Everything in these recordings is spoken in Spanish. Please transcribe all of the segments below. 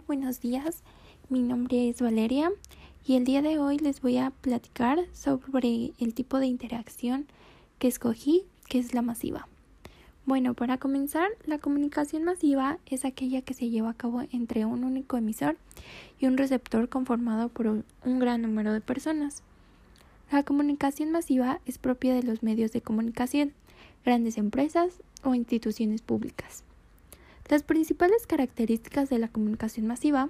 buenos días. Mi nombre es Valeria y el día de hoy les voy a platicar sobre el tipo de interacción que escogí, que es la masiva. Bueno, para comenzar, la comunicación masiva es aquella que se lleva a cabo entre un único emisor y un receptor conformado por un gran número de personas. La comunicación masiva es propia de los medios de comunicación, grandes empresas o instituciones públicas. Las principales características de la comunicación masiva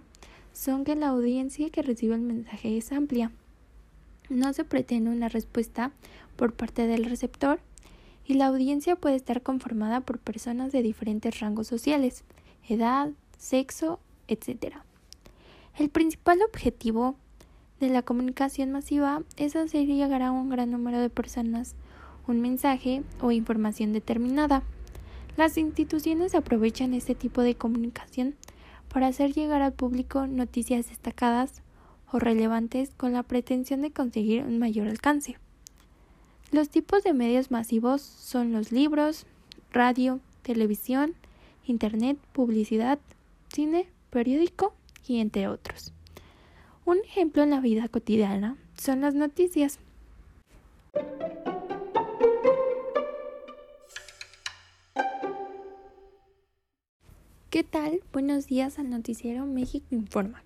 son que la audiencia que recibe el mensaje es amplia. No se pretende una respuesta por parte del receptor y la audiencia puede estar conformada por personas de diferentes rangos sociales, edad, sexo, etc. El principal objetivo de la comunicación masiva es hacer llegar a un gran número de personas un mensaje o información determinada. Las instituciones aprovechan este tipo de comunicación para hacer llegar al público noticias destacadas o relevantes con la pretensión de conseguir un mayor alcance. Los tipos de medios masivos son los libros, radio, televisión, internet, publicidad, cine, periódico y entre otros. Un ejemplo en la vida cotidiana son las noticias. ¿Qué tal? Buenos días al noticiero México Informa.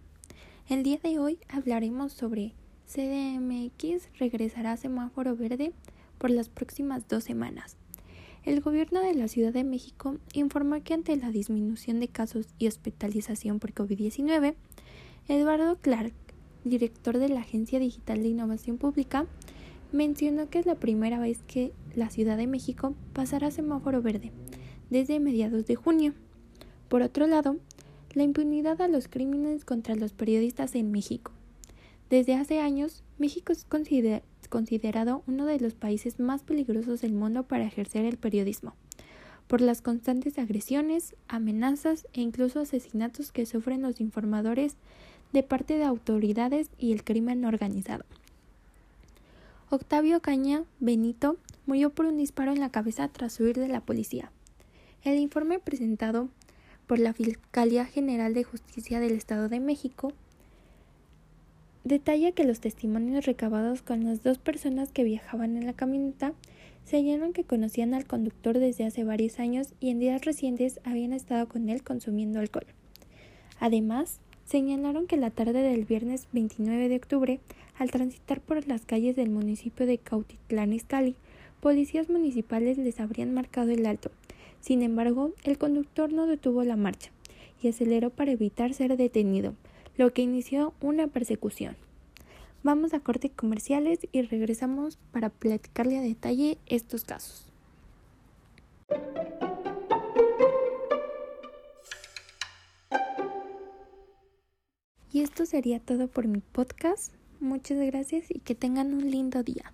El día de hoy hablaremos sobre CDMX regresará a semáforo verde por las próximas dos semanas. El gobierno de la Ciudad de México informó que ante la disminución de casos y hospitalización por COVID-19, Eduardo Clark, director de la Agencia Digital de Innovación Pública, mencionó que es la primera vez que la Ciudad de México pasará a semáforo verde desde mediados de junio. Por otro lado, la impunidad a los crímenes contra los periodistas en México. Desde hace años, México es considerado uno de los países más peligrosos del mundo para ejercer el periodismo, por las constantes agresiones, amenazas e incluso asesinatos que sufren los informadores de parte de autoridades y el crimen organizado. Octavio Caña Benito murió por un disparo en la cabeza tras huir de la policía. El informe presentado por la Fiscalía General de Justicia del Estado de México, detalla que los testimonios recabados con las dos personas que viajaban en la camioneta señalan que conocían al conductor desde hace varios años y en días recientes habían estado con él consumiendo alcohol. Además, señalaron que la tarde del viernes 29 de octubre, al transitar por las calles del municipio de Cautitlán Izcalli, policías municipales les habrían marcado el alto sin embargo, el conductor no detuvo la marcha y aceleró para evitar ser detenido, lo que inició una persecución. Vamos a corte comerciales y regresamos para platicarle a detalle estos casos. Y esto sería todo por mi podcast. Muchas gracias y que tengan un lindo día.